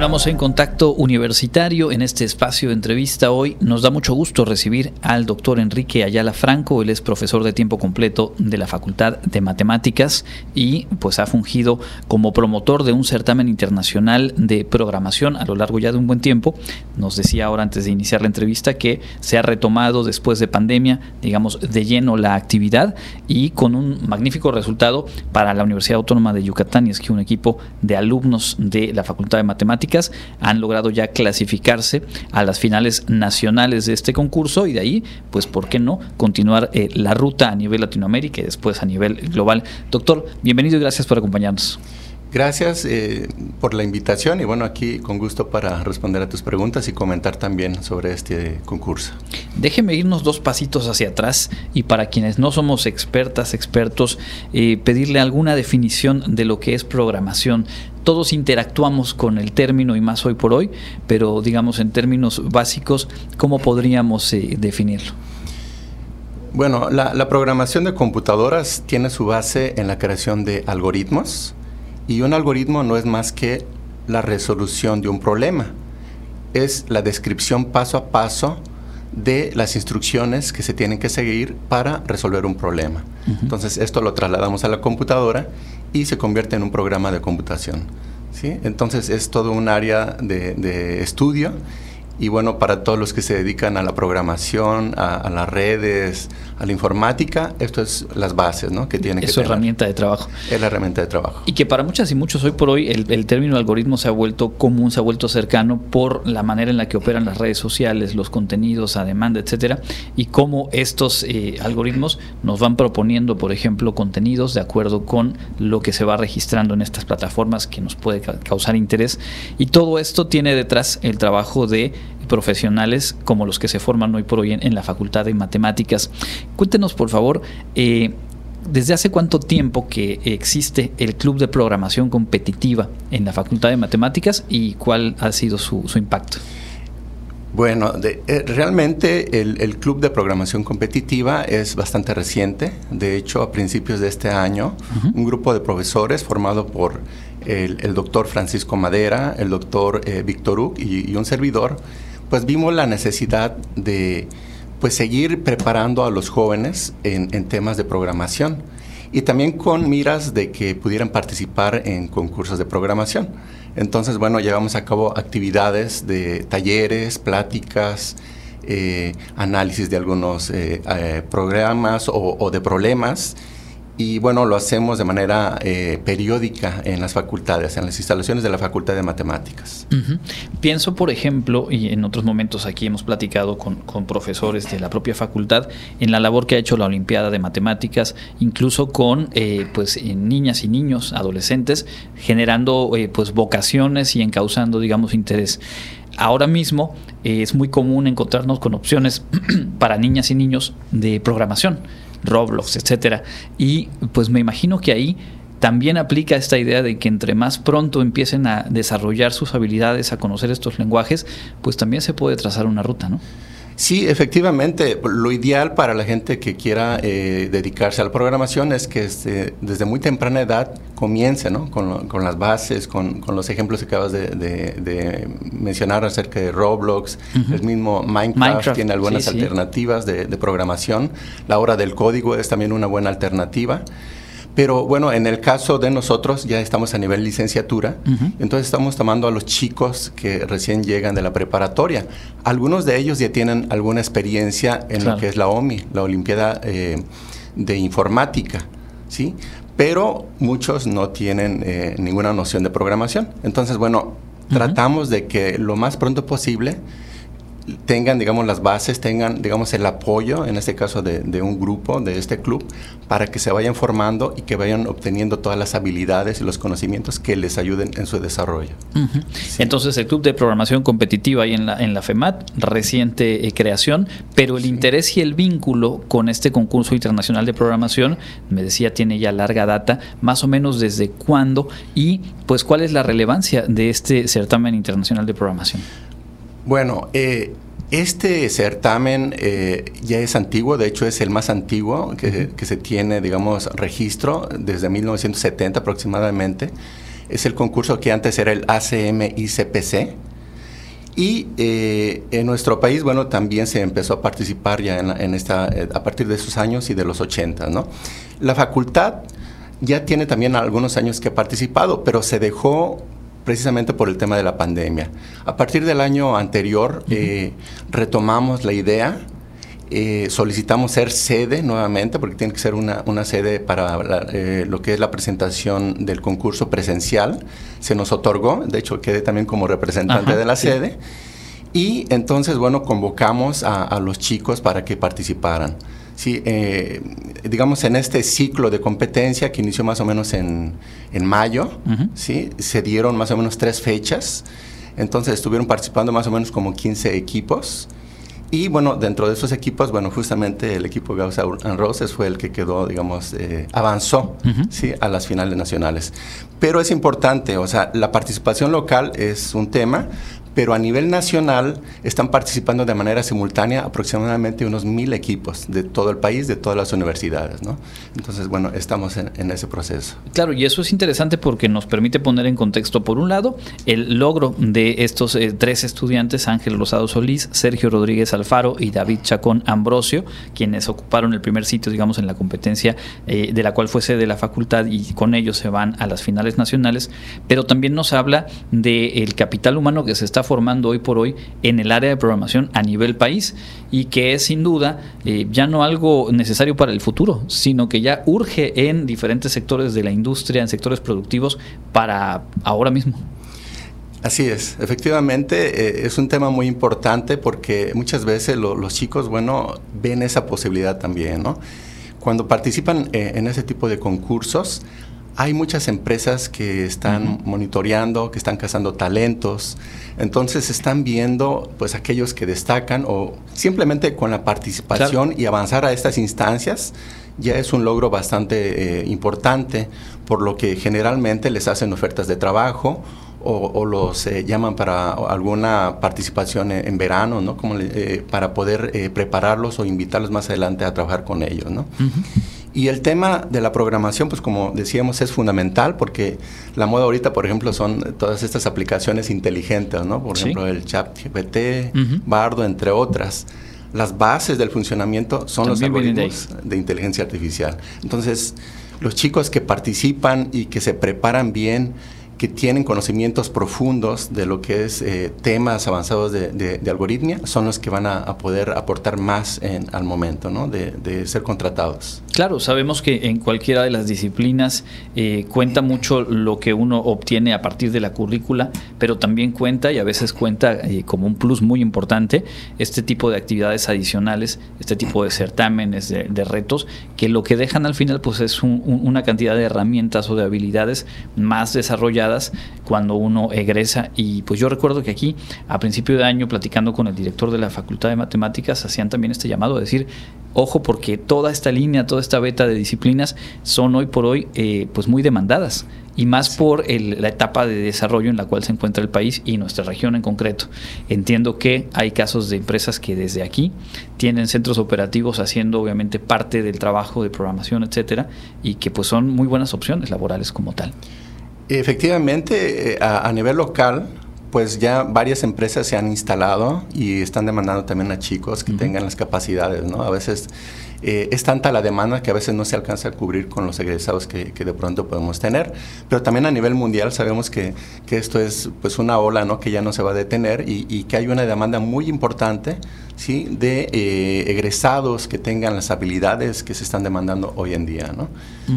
Continuamos en contacto universitario en este espacio de entrevista hoy. Nos da mucho gusto recibir al doctor Enrique Ayala Franco. Él es profesor de tiempo completo de la Facultad de Matemáticas y pues ha fungido como promotor de un certamen internacional de programación a lo largo ya de un buen tiempo. Nos decía ahora antes de iniciar la entrevista que se ha retomado después de pandemia, digamos, de lleno la actividad y con un magnífico resultado para la Universidad Autónoma de Yucatán y es que un equipo de alumnos de la Facultad de Matemáticas han logrado ya clasificarse a las finales nacionales de este concurso y de ahí, pues, ¿por qué no continuar eh, la ruta a nivel Latinoamérica y después a nivel global? Doctor, bienvenido y gracias por acompañarnos. Gracias eh, por la invitación y bueno, aquí con gusto para responder a tus preguntas y comentar también sobre este concurso. Déjeme irnos dos pasitos hacia atrás y para quienes no somos expertas, expertos, eh, pedirle alguna definición de lo que es programación. Todos interactuamos con el término y más hoy por hoy, pero digamos en términos básicos, ¿cómo podríamos eh, definirlo? Bueno, la programación de computadoras tiene su base en la creación de algoritmos y un algoritmo no es más que la resolución de un problema. Es la descripción paso a paso de las instrucciones que se tienen que seguir para resolver un problema. Entonces esto lo trasladamos a la computadora y se convierte en un programa de computación. ¿sí? Entonces es todo un área de, de estudio y bueno, para todos los que se dedican a la programación, a, las redes, a la informática, esto es las bases, ¿no? Que tiene es su herramienta de trabajo. Es la herramienta de trabajo. Y que para muchas y muchos hoy por hoy el, término algoritmo se ha vuelto común, se ha vuelto cercano por la manera en la que operan las redes sociales, los contenidos a demanda, etcétera, y cómo estos eh, algoritmos nos van proponiendo, por ejemplo, contenidos de acuerdo con lo que se va registrando en estas plataformas que nos puede causar interés. Y todo esto tiene detrás el trabajo de profesionales como los que se forman hoy por hoy en, la Facultad de Matemáticas. Cuéntenos, por favor, eh, ¿desde hace cuánto tiempo que existe el Club de Programación Competitiva en la Facultad de Matemáticas y cuál ha sido su, impacto? Bueno, eh, realmente el, Club de Programación Competitiva es bastante reciente. De hecho, a principios de este año, un grupo de profesores formado por el, doctor Francisco Madera, el doctor eh, Víctor Uc y, un servidor, pues vimos la necesidad de pues seguir preparando a los jóvenes en, temas de programación y también con miras de que pudieran participar en concursos de programación. Entonces, bueno, llevamos a cabo actividades de talleres, pláticas, eh, análisis de algunos eh, programas o, de problemas y bueno, lo hacemos de manera eh, periódica en las facultades, en las instalaciones de la Facultad de Matemáticas. Pienso, por ejemplo, y en otros momentos aquí hemos platicado con, profesores de la propia facultad, en la labor que ha hecho la Olimpiada de Matemáticas, incluso con eh, pues, niñas y niños, adolescentes, generando eh, pues, vocaciones y encauzando, digamos, interés. Ahora mismo es muy común encontrarnos con opciones para niñas y niños de programación Roblox, etcétera. Y pues me imagino que ahí también aplica esta idea de que entre más pronto empiecen a desarrollar sus habilidades, a conocer estos lenguajes, pues también se puede trazar una ruta, ¿no? Sí, efectivamente, lo ideal para la gente que quiera eh, dedicarse a la programación es que este, desde muy temprana edad comience ¿no? con, las bases, con, los ejemplos que acabas de, mencionar acerca de Roblox, el mismo Minecraft, tiene algunas alternativas de programación, la hora del código es también una buena alternativa. Pero bueno, en el caso de nosotros ya estamos a nivel licenciatura, entonces estamos tomando a los chicos que recién llegan de la preparatoria. Algunos de ellos ya tienen alguna experiencia en lo que es la OMI, la Olimpiada eh, de Informática, ¿sí? Pero muchos no tienen eh, ninguna noción de programación. Entonces, bueno, tratamos de que lo más pronto posible tengan, digamos, las bases, tengan, digamos, el apoyo, en este caso de, un grupo, de este club, para que se vayan formando y que vayan obteniendo todas las habilidades y los conocimientos que les ayuden en su desarrollo. Entonces, el Club de Programación Competitiva ahí en la, en la FEMAT, reciente eh, creación, pero el interés y el vínculo con este concurso internacional de programación, me decía, tiene ya larga data, más o menos desde cuándo y pues cuál es la relevancia de este certamen internacional de programación. Bueno, eh, este certamen eh, ya es antiguo, de hecho es el más antiguo que, se tiene, digamos, registro desde 1970 aproximadamente. Es el concurso que antes era el ACM ICPC. Y eh, en nuestro país, bueno, también se empezó a participar ya en, esta, eh, a partir de esos años y de los 80, ¿no? La facultad ya tiene también algunos años que ha participado, pero se dejó precisamente por el tema de la pandemia. A partir del año anterior eh, retomamos la idea, eh, solicitamos ser sede nuevamente, porque tiene que ser una, sede para eh, lo que es la presentación del concurso presencial. Se nos otorgó, de hecho quedé también como representante de la sede. Y entonces, bueno, convocamos a los chicos para que participaran. Sí, eh, digamos en este ciclo de competencia que inició más o menos en, mayo, ¿sí? se dieron más o menos tres fechas, entonces estuvieron participando más o menos como 15 equipos. Y bueno, dentro de esos equipos, bueno, justamente el equipo Gauss and Roses fue el que quedó, digamos, eh, avanzó ¿sí? a las finales nacionales. Pero es importante, o sea, la participación local es un tema, pero a nivel nacional están participando de manera simultánea aproximadamente unos mil equipos de todo el país, de todas las universidades, ¿no? Entonces, bueno, estamos en, ese proceso. Claro, y eso es interesante porque nos permite poner en contexto, por un lado, el logro de estos eh, tres estudiantes, Ángel Rosado Solís, Sergio Rodríguez Alfaro y David Chacón Ambrosio, quienes ocuparon el primer sitio, digamos, en la competencia eh, de la cual fue sede de la facultad y con ellos se van a las finales nacionales, pero también nos habla del capital humano que se está formando hoy por hoy en el área de programación a nivel país y que es sin duda eh, ya no algo necesario para el futuro, sino que ya urge en diferentes sectores de la industria, en sectores productivos para ahora mismo. Así es, efectivamente eh, es un tema muy importante porque muchas veces los chicos, bueno, ven esa posibilidad también, ¿no? Cuando participan eh, en ese tipo de concursos, hay muchas empresas que están monitoreando, que están cazando talentos, entonces están viendo pues aquellos que destacan o simplemente con la participación y avanzar a estas instancias ya es un logro bastante eh, importante, por lo que generalmente les hacen ofertas de trabajo o, los eh, llaman para alguna participación en, verano, ¿no? Como eh, para poder prepararlos o invitarlos más adelante a trabajar con ellos, ¿no? Y el tema de la programación, pues como decíamos, es fundamental porque la moda ahorita, por ejemplo, son todas estas aplicaciones inteligentes, ¿no? Por ejemplo, el chat GPT, Bardo, entre otras. Las bases del funcionamiento son los algoritmos de inteligencia artificial. Entonces, los chicos que participan y que se preparan bien, que tienen conocimientos profundos de lo que es eh, temas avanzados de, de, algoritmia, son los que van a, poder aportar más en, al momento ¿no? de, de, ser contratados. Claro, sabemos que en cualquiera de las disciplinas eh, cuenta mucho lo que uno obtiene a partir de la currícula, pero también cuenta y a veces cuenta eh, como un plus muy importante este tipo de actividades adicionales, este tipo de certámenes, de, retos, que lo que dejan al final pues es una cantidad de herramientas o de habilidades más desarrolladas cuando uno egresa. Y pues yo recuerdo que aquí, a principio de año, platicando con el director de la Facultad de Matemáticas, hacían también este llamado a decir, ojo, porque toda esta línea, toda esta beta de disciplinas son hoy por hoy eh, pues muy demandadas y más por la etapa de desarrollo en la cual se encuentra el país y nuestra región en concreto. Entiendo que hay casos de empresas que desde aquí tienen centros operativos haciendo obviamente parte del trabajo de programación, etcétera, y que pues son muy buenas opciones laborales como tal. Efectivamente, eh, a, nivel local, pues ya varias empresas se han instalado y están demandando también a chicos que tengan las capacidades, ¿no? A veces eh, es tanta la demanda que a veces no se alcanza a cubrir con los egresados que, de pronto podemos tener, pero también a nivel mundial sabemos que, esto es pues una ola, ¿no? Que ya no se va a detener y, que hay una demanda muy importante, ¿sí? De eh, egresados que tengan las habilidades que se están demandando hoy en día, ¿no?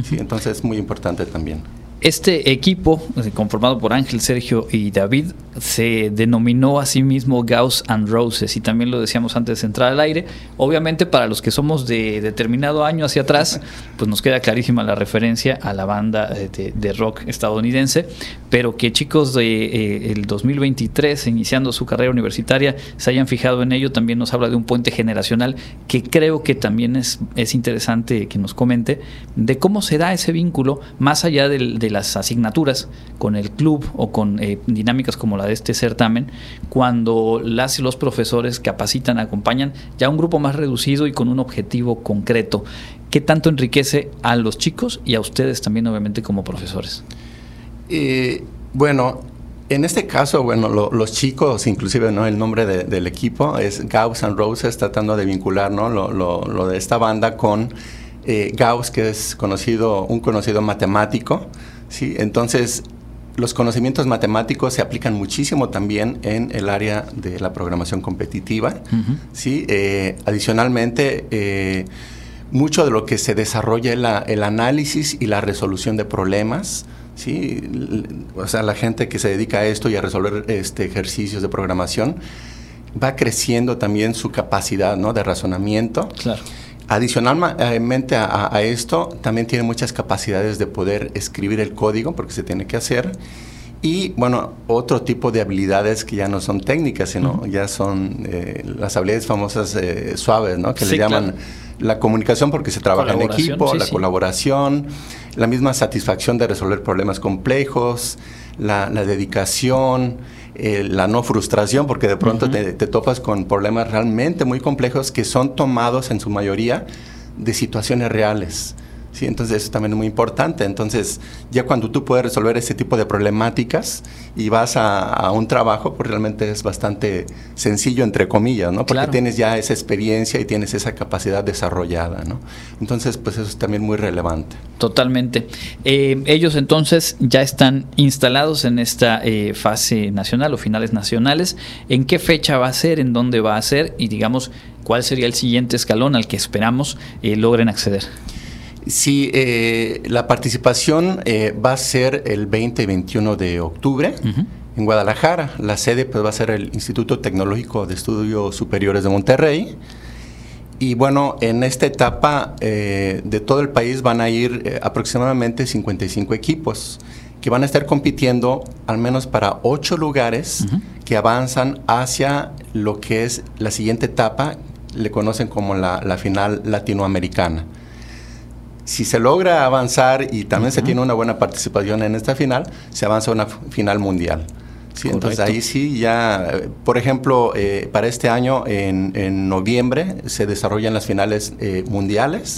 sí, entonces es muy importante también. Este equipo, eh, conformado por Ángel, Sergio y David, se denominó a sí mismo Gauss and Roses y también lo decíamos antes de entrar al aire. Obviamente para los que somos de determinado año hacia atrás, pues nos queda clarísima la referencia a la banda de, rock estadounidense, pero que chicos de eh, el 2023 iniciando su carrera universitaria se hayan fijado en ello también nos habla de un puente generacional que creo que también es, es interesante que nos comente de cómo se da ese vínculo más allá del las asignaturas con el club o con eh, dinámicas como la de este certamen, cuando las los profesores capacitan, acompañan ya un grupo más reducido y con un objetivo concreto. ¿Qué tanto enriquece a los chicos y a ustedes también, obviamente, como profesores? Eh, bueno, en este caso, bueno, los chicos, inclusive, ¿no? El nombre del equipo es Gauss and Roses, tratando de vincular, ¿no? Lo, de esta banda con eh, Gauss, que es conocido, un conocido matemático, ¿sí? Entonces, los conocimientos matemáticos se aplican muchísimo también en el área de la programación competitiva, ¿sí? Eh, adicionalmente, eh, mucho de lo que se desarrolla es el análisis y la resolución de problemas, ¿sí? O sea, la gente que se dedica a esto y a resolver este, ejercicios de programación va creciendo también su capacidad ¿no? de razonamiento. Claro. Adicionalmente a, esto, también tiene muchas capacidades de poder escribir el código, porque se tiene que hacer. Y bueno, otro tipo de habilidades que ya no son técnicas, sino ya son eh, las habilidades famosas eh, suaves, ¿no? Que le llaman la comunicación porque se trabaja en equipo, la colaboración, la misma satisfacción de resolver problemas complejos, la, dedicación, eh, la no frustración, porque de pronto te, te, topas con problemas realmente muy complejos que son tomados en su mayoría de situaciones reales. ¿Sí? Entonces eso también es muy importante. Entonces ya cuando tú puedes resolver ese tipo de problemáticas y vas a, un trabajo, pues realmente es bastante sencillo, entre comillas, ¿no? Porque tienes ya esa experiencia y tienes esa capacidad desarrollada, ¿no? Entonces, pues eso es también muy relevante. Totalmente. Eh, ellos entonces ya están instalados en esta eh, fase nacional o finales nacionales. ¿En qué fecha va a ser? ¿En dónde va a ser? Y digamos, ¿cuál sería el siguiente escalón al que esperamos eh, logren acceder? Sí, eh, la participación eh, va a ser el 20 y 21 de octubre en Guadalajara. La sede pues, va a ser el Instituto Tecnológico de Estudios Superiores de Monterrey. Y bueno, en esta etapa eh, de todo el país van a ir aproximadamente 55 equipos que van a estar compitiendo al menos para ocho lugares que avanzan hacia lo que es la siguiente etapa, le conocen como la final latinoamericana si se logra avanzar y también se tiene una buena participación en esta final, se avanza a una final mundial. Sí, entonces ahí sí ya, por ejemplo, eh, para este año en, noviembre se desarrollan las finales eh, mundiales.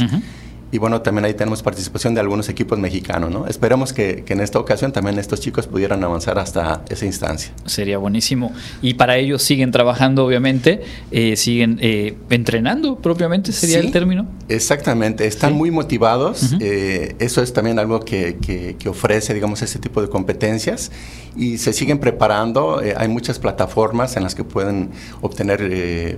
Y bueno, también ahí tenemos participación de algunos equipos mexicanos, ¿no? Esperemos que, en esta ocasión también estos chicos pudieran avanzar hasta esa instancia. Sería buenísimo. Y para ellos siguen trabajando, obviamente, eh, siguen eh, entrenando propiamente, sería el término. Exactamente, están muy motivados. Eh, eso es también algo que, que, ofrece, digamos, ese tipo de competencias. Y se siguen preparando. hay muchas plataformas en las que pueden obtener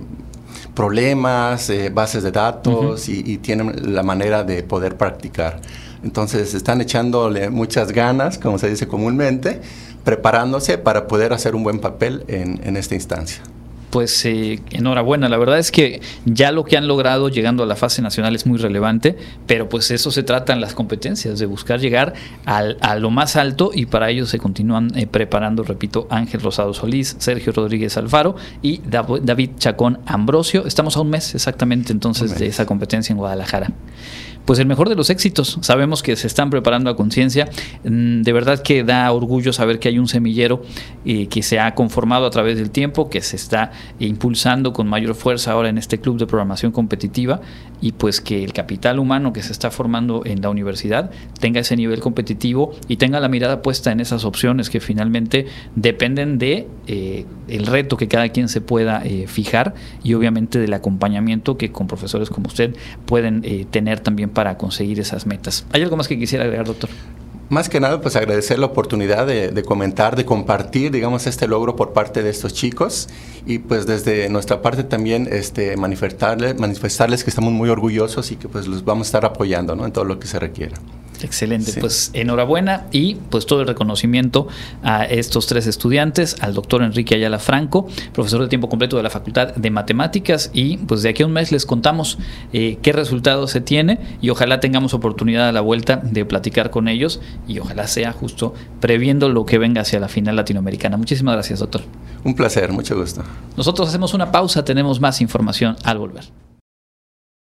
problemas, eh, bases de datos y, tienen la manera de poder practicar. Entonces están echándole muchas ganas, como se dice comúnmente, preparándose para poder hacer un buen papel en esta instancia pues eh, enhorabuena. La verdad es que ya lo que han logrado llegando a la fase nacional es muy relevante, pero pues eso se trata en las competencias, de buscar llegar a lo más alto y para ello se continúan eh, preparando, repito, Ángel Rosado Solís, Sergio Rodríguez Alfaro y David Chacón Ambrosio. Estamos a un mes exactamente entonces de esa competencia en Guadalajara pues el mejor de los éxitos. Sabemos que se están preparando a conciencia. Mm, de verdad que da orgullo saber que hay un semillero eh, que se ha conformado a través del tiempo, que se está impulsando con mayor fuerza ahora en este club de programación competitiva y pues que el capital humano que se está formando en la universidad tenga ese nivel competitivo y tenga la mirada puesta en esas opciones que finalmente dependen de eh, el reto que cada quien se pueda eh, fijar y obviamente del acompañamiento que con profesores como usted pueden tener también para conseguir esas metas. ¿Hay algo más que quisiera agregar, doctor? Más que nada, pues agradecer la oportunidad de, comentar, de compartir, digamos, este logro por parte de estos chicos y pues desde nuestra parte también este, manifestarles, manifestarles que estamos muy orgullosos y que pues los vamos a estar apoyando en todo lo que se requiera. Excelente, pues enhorabuena y pues todo el reconocimiento a estos tres estudiantes, al doctor Enrique Ayala Franco, profesor de tiempo completo de la Facultad de Matemáticas y pues de aquí a un mes les contamos eh, qué resultado se tiene y ojalá tengamos oportunidad a la vuelta de platicar con ellos y ojalá sea justo previendo lo que venga hacia la final latinoamericana. Muchísimas gracias, doctor. Un placer, mucho gusto. Nosotros hacemos una pausa, tenemos más información al volver.